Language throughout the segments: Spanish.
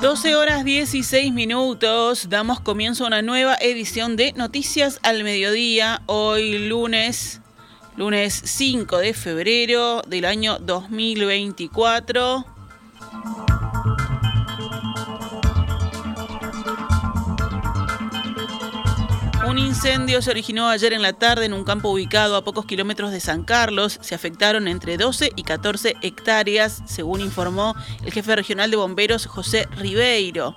12 horas 16 minutos, damos comienzo a una nueva edición de Noticias al Mediodía, hoy lunes, lunes 5 de febrero del año 2024. Un incendio se originó ayer en la tarde en un campo ubicado a pocos kilómetros de San Carlos. Se afectaron entre 12 y 14 hectáreas, según informó el jefe regional de bomberos José Ribeiro.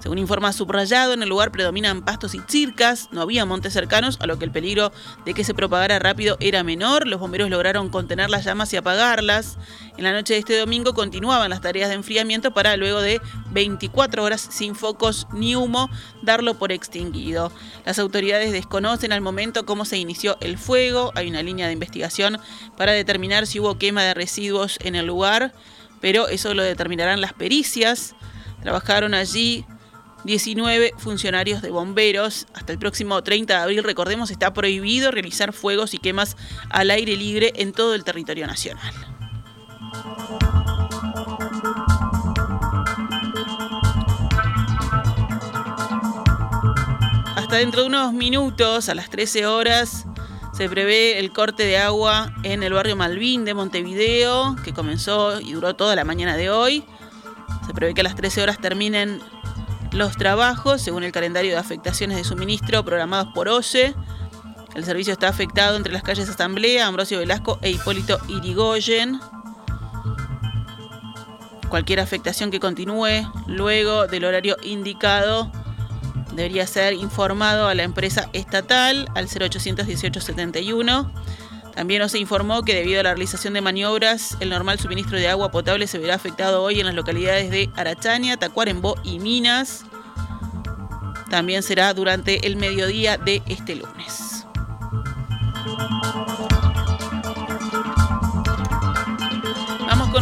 Según informa Subrayado, en el lugar predominan pastos y circas, no había montes cercanos, a lo que el peligro de que se propagara rápido era menor. Los bomberos lograron contener las llamas y apagarlas. En la noche de este domingo continuaban las tareas de enfriamiento para luego de 24 horas sin focos ni humo darlo por extinguido. Las autoridades desconocen al momento cómo se inició el fuego. Hay una línea de investigación para determinar si hubo quema de residuos en el lugar, pero eso lo determinarán las pericias. Trabajaron allí 19 funcionarios de bomberos. Hasta el próximo 30 de abril, recordemos, está prohibido realizar fuegos y quemas al aire libre en todo el territorio nacional. Hasta dentro de unos minutos, a las 13 horas, se prevé el corte de agua en el barrio Malvin de Montevideo, que comenzó y duró toda la mañana de hoy. Se prevé que a las 13 horas terminen los trabajos, según el calendario de afectaciones de suministro programados por OCE. El servicio está afectado entre las calles Asamblea, Ambrosio Velasco e Hipólito Irigoyen. Cualquier afectación que continúe luego del horario indicado debería ser informado a la empresa estatal al 0800 1871. También se informó que debido a la realización de maniobras, el normal suministro de agua potable se verá afectado hoy en las localidades de Arachaña, Tacuarembó y Minas. También será durante el mediodía de este lunes.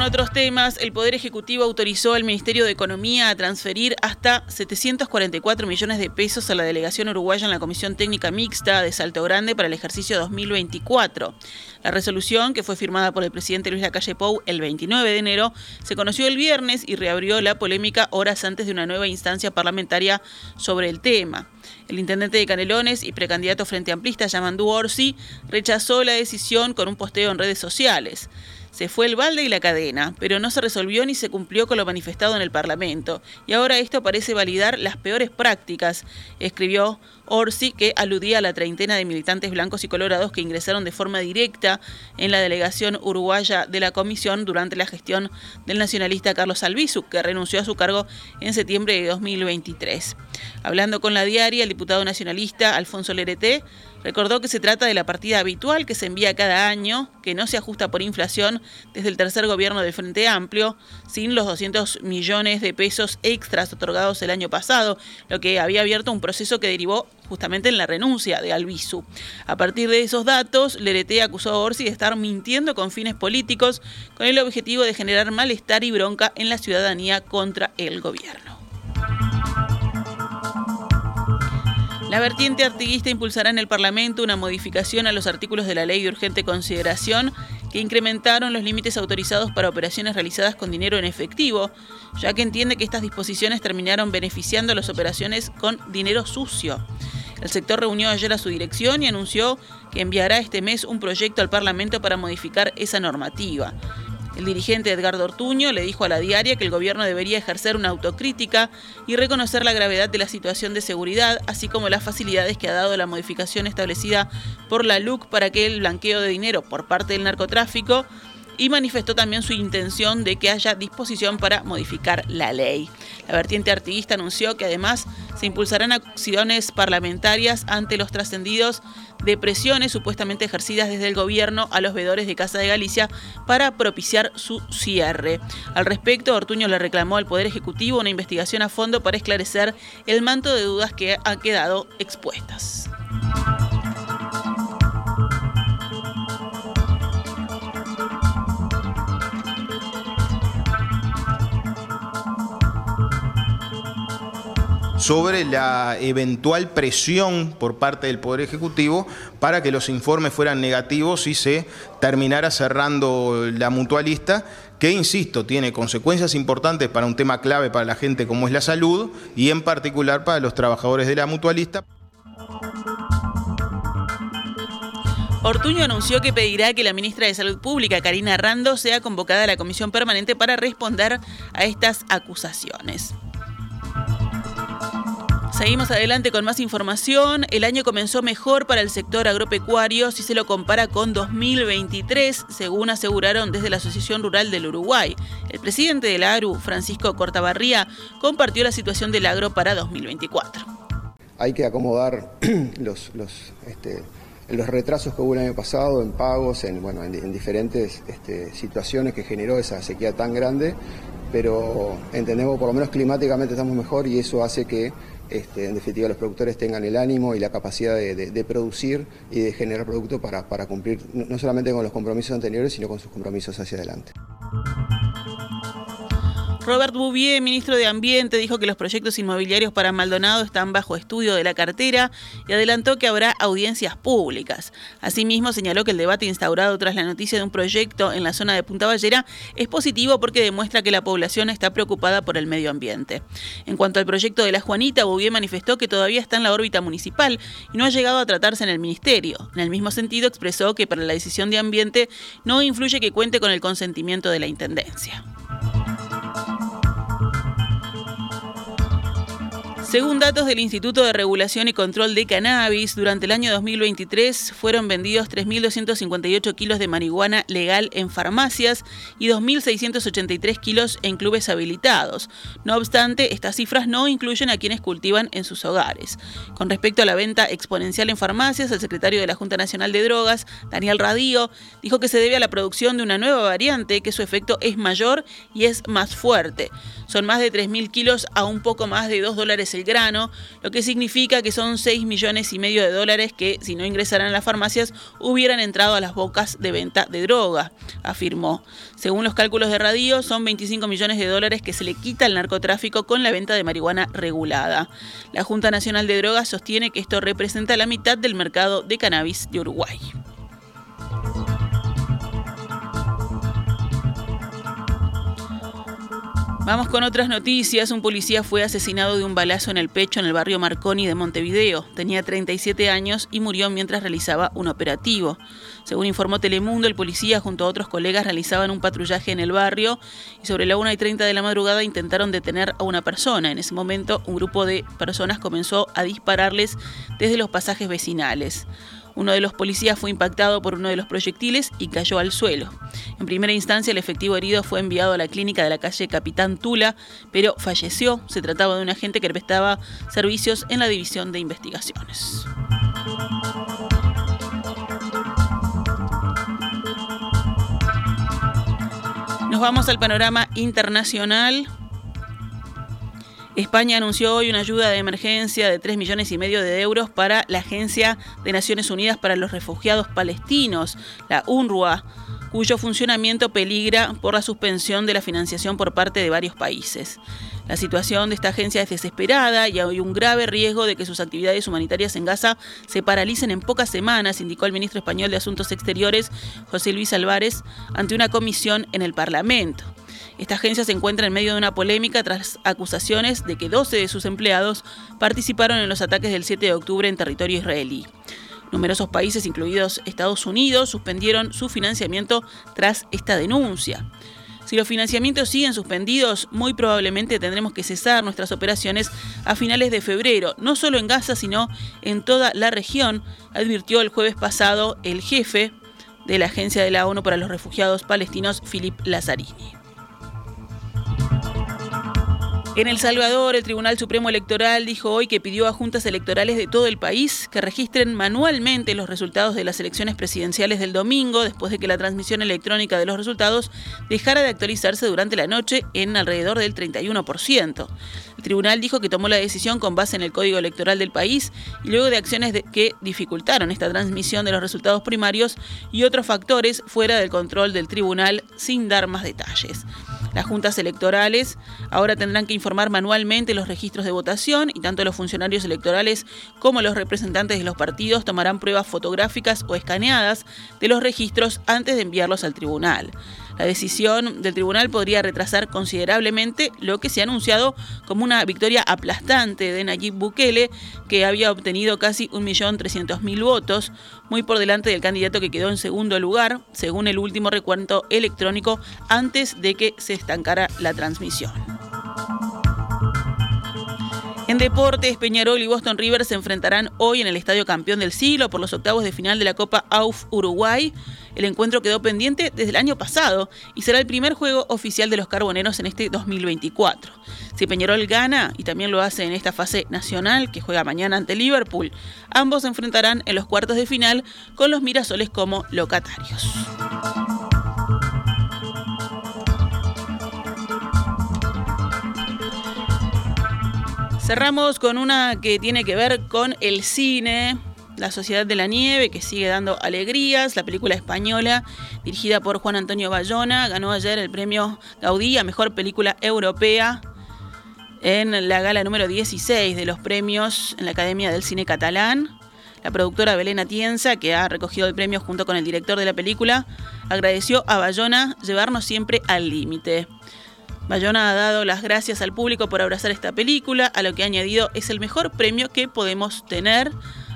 Otros temas, el Poder Ejecutivo autorizó al Ministerio de Economía a transferir hasta 744 millones de pesos a la delegación uruguaya en la Comisión Técnica Mixta de Salto Grande para el ejercicio 2024. La resolución, que fue firmada por el presidente Luis Lacalle Pou el 29 de enero, se conoció el viernes y reabrió la polémica horas antes de una nueva instancia parlamentaria sobre el tema. El intendente de Canelones y precandidato frente amplista Yamandú Orsi rechazó la decisión con un posteo en redes sociales. Se fue el balde y la cadena, pero no se resolvió ni se cumplió con lo manifestado en el Parlamento. Y ahora esto parece validar las peores prácticas, escribió Orsi, que aludía a la treintena de militantes blancos y colorados que ingresaron de forma directa en la delegación uruguaya de la comisión durante la gestión del nacionalista Carlos Albizu, que renunció a su cargo en septiembre de 2023. Hablando con la diaria, el diputado nacionalista Alfonso Lerete Recordó que se trata de la partida habitual que se envía cada año, que no se ajusta por inflación desde el tercer gobierno del Frente Amplio, sin los 200 millones de pesos extras otorgados el año pasado, lo que había abierto un proceso que derivó justamente en la renuncia de Albizu. A partir de esos datos, Lerete acusó a Orsi de estar mintiendo con fines políticos con el objetivo de generar malestar y bronca en la ciudadanía contra el gobierno. La vertiente artiguista impulsará en el Parlamento una modificación a los artículos de la Ley de Urgente Consideración que incrementaron los límites autorizados para operaciones realizadas con dinero en efectivo, ya que entiende que estas disposiciones terminaron beneficiando las operaciones con dinero sucio. El sector reunió ayer a su dirección y anunció que enviará este mes un proyecto al Parlamento para modificar esa normativa. El dirigente Edgardo Ortuño le dijo a la diaria que el gobierno debería ejercer una autocrítica y reconocer la gravedad de la situación de seguridad, así como las facilidades que ha dado la modificación establecida por la LUC para que el blanqueo de dinero por parte del narcotráfico y manifestó también su intención de que haya disposición para modificar la ley. La vertiente artiguista anunció que además se impulsarán acciones parlamentarias ante los trascendidos de presiones supuestamente ejercidas desde el gobierno a los veedores de Casa de Galicia para propiciar su cierre. Al respecto, Ortuño le reclamó al Poder Ejecutivo una investigación a fondo para esclarecer el manto de dudas que han quedado expuestas. Sobre la eventual presión por parte del Poder Ejecutivo para que los informes fueran negativos y se terminara cerrando la mutualista que, insisto, tiene consecuencias importantes para un tema clave para la gente como es la salud y en particular para los trabajadores de la mutualista. Ortuño anunció que pedirá que la ministra de Salud Pública, Karina Rando, sea convocada a la comisión permanente para responder a estas acusaciones. Seguimos adelante con más información. El año comenzó mejor para el sector agropecuario si se lo compara con 2023, según aseguraron desde la Asociación Rural del Uruguay. El presidente del ARU, Francisco Cortabarría, compartió la situación del agro para 2024. Hay que acomodar los, este, los, retrasos que hubo el año pasado en pagos, en, bueno, en, diferentes este, situaciones que generó esa sequía tan grande, pero entendemos por lo menos climáticamente estamos mejor y eso hace que este, en definitiva los productores tengan el ánimo y la capacidad de, producir y de generar producto para, para cumplir no solamente con los compromisos anteriores, sino con sus compromisos hacia adelante. Robert Bouvier, ministro de Ambiente, dijo que los proyectos inmobiliarios para Maldonado están bajo estudio de la cartera y adelantó que habrá audiencias públicas. Asimismo, señaló que el debate instaurado tras la noticia de un proyecto en la zona de Punta Ballera es positivo porque demuestra que la población está preocupada por el medio ambiente. En cuanto al proyecto de la Juanita, Bouvier manifestó que todavía está en la órbita municipal y no ha llegado a tratarse en el ministerio. En el mismo sentido, expresó que para la decisión de ambiente no influye que cuente con el consentimiento de la Intendencia. Según datos del Instituto de Regulación y Control de Cannabis, durante el año 2023 fueron vendidos 3.258 kilos de marihuana legal en farmacias y 2.683 kilos en clubes habilitados. No obstante, estas cifras no incluyen a quienes cultivan en sus hogares. Con respecto a la venta exponencial en farmacias, el secretario de la Junta Nacional de Drogas, Daniel Radío, dijo que se debe a la producción de una nueva variante que su efecto es mayor y es más fuerte. Son más de 3.000 kilos a un poco más de 2 dólares el grano, lo que significa que son 6 millones y medio de dólares que, si no ingresaran a las farmacias, hubieran entrado a las bocas de venta de droga, afirmó. Según los cálculos de Radio, son 25 millones de dólares que se le quita al narcotráfico con la venta de marihuana regulada. La Junta Nacional de Drogas sostiene que esto representa la mitad del mercado de cannabis de Uruguay. Vamos con otras noticias. Un policía fue asesinado de un balazo en el pecho en el barrio Marconi de Montevideo. Tenía 37 años y murió mientras realizaba un operativo. Según informó Telemundo, el policía junto a otros colegas realizaban un patrullaje en el barrio y sobre la 1 y 30 de la madrugada intentaron detener a una persona. En ese momento, un grupo de personas comenzó a dispararles desde los pasajes vecinales. Uno de los policías fue impactado por uno de los proyectiles y cayó al suelo. En primera instancia, el efectivo herido fue enviado a la clínica de la calle Capitán Tula, pero falleció. Se trataba de un agente que prestaba servicios en la División de Investigaciones. Nos vamos al panorama internacional. España anunció hoy una ayuda de emergencia de 3 millones y medio de euros para la Agencia de Naciones Unidas para los Refugiados Palestinos, la UNRWA, cuyo funcionamiento peligra por la suspensión de la financiación por parte de varios países. La situación de esta agencia es desesperada y hay un grave riesgo de que sus actividades humanitarias en Gaza se paralicen en pocas semanas, indicó el ministro español de Asuntos Exteriores, José Luis Álvarez, ante una comisión en el Parlamento. Esta agencia se encuentra en medio de una polémica tras acusaciones de que 12 de sus empleados participaron en los ataques del 7 de octubre en territorio israelí. Numerosos países, incluidos Estados Unidos, suspendieron su financiamiento tras esta denuncia. Si los financiamientos siguen suspendidos, muy probablemente tendremos que cesar nuestras operaciones a finales de febrero, no solo en Gaza, sino en toda la región, advirtió el jueves pasado el jefe de la Agencia de la ONU para los Refugiados Palestinos, Philip Lazzarini. En El Salvador, el Tribunal Supremo Electoral dijo hoy que pidió a juntas electorales de todo el país que registren manualmente los resultados de las elecciones presidenciales del domingo, después de que la transmisión electrónica de los resultados dejara de actualizarse durante la noche en alrededor del 31%. El tribunal dijo que tomó la decisión con base en el código electoral del país y luego de acciones que dificultaron esta transmisión de los resultados primarios y otros factores fuera del control del tribunal sin dar más detalles. Las juntas electorales ahora tendrán que informar manualmente los registros de votación y tanto los funcionarios electorales como los representantes de los partidos tomarán pruebas fotográficas o escaneadas de los registros antes de enviarlos al tribunal. La decisión del tribunal podría retrasar considerablemente lo que se ha anunciado como una victoria aplastante de Nayib Bukele, que había obtenido casi 1.300.000 votos, muy por delante del candidato que quedó en segundo lugar, según el último recuento electrónico, antes de que se estancara la transmisión. En deportes, Peñarol y Boston River se enfrentarán hoy en el Estadio Campeón del Siglo por los octavos de final de la Copa AUF Uruguay. El encuentro quedó pendiente desde el año pasado y será el primer juego oficial de los carboneros en este 2024. Si Peñarol gana, y también lo hace en esta fase nacional que juega mañana ante Liverpool, ambos se enfrentarán en los cuartos de final con los Mirasoles como locatarios. Cerramos con una que tiene que ver con el cine. La Sociedad de la Nieve, que sigue dando alegrías. La película española, dirigida por Juan Antonio Bayona, ganó ayer el premio Gaudí a Mejor Película Europea en la gala número 16 de los premios en la Academia del Cine Catalán. La productora Belén Atienza, que ha recogido el premio junto con el director de la película, agradeció a Bayona llevarnos siempre al límite. Bayona ha dado las gracias al público por abrazar esta película, a lo que ha añadido es el mejor premio que podemos tener.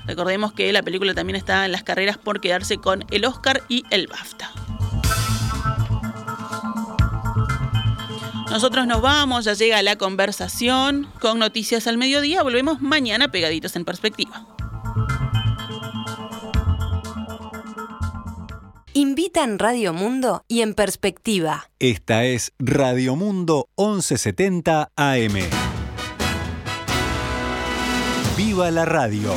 Recordemos que la película también está en las carreras por quedarse con el Oscar y el BAFTA. Nosotros nos vamos, ya llega la conversación con noticias al mediodía. Volvemos mañana pegaditos en perspectiva. Invita en Radio Mundo y en Perspectiva. Esta es Radio Mundo 1170 AM. ¡Viva la radio!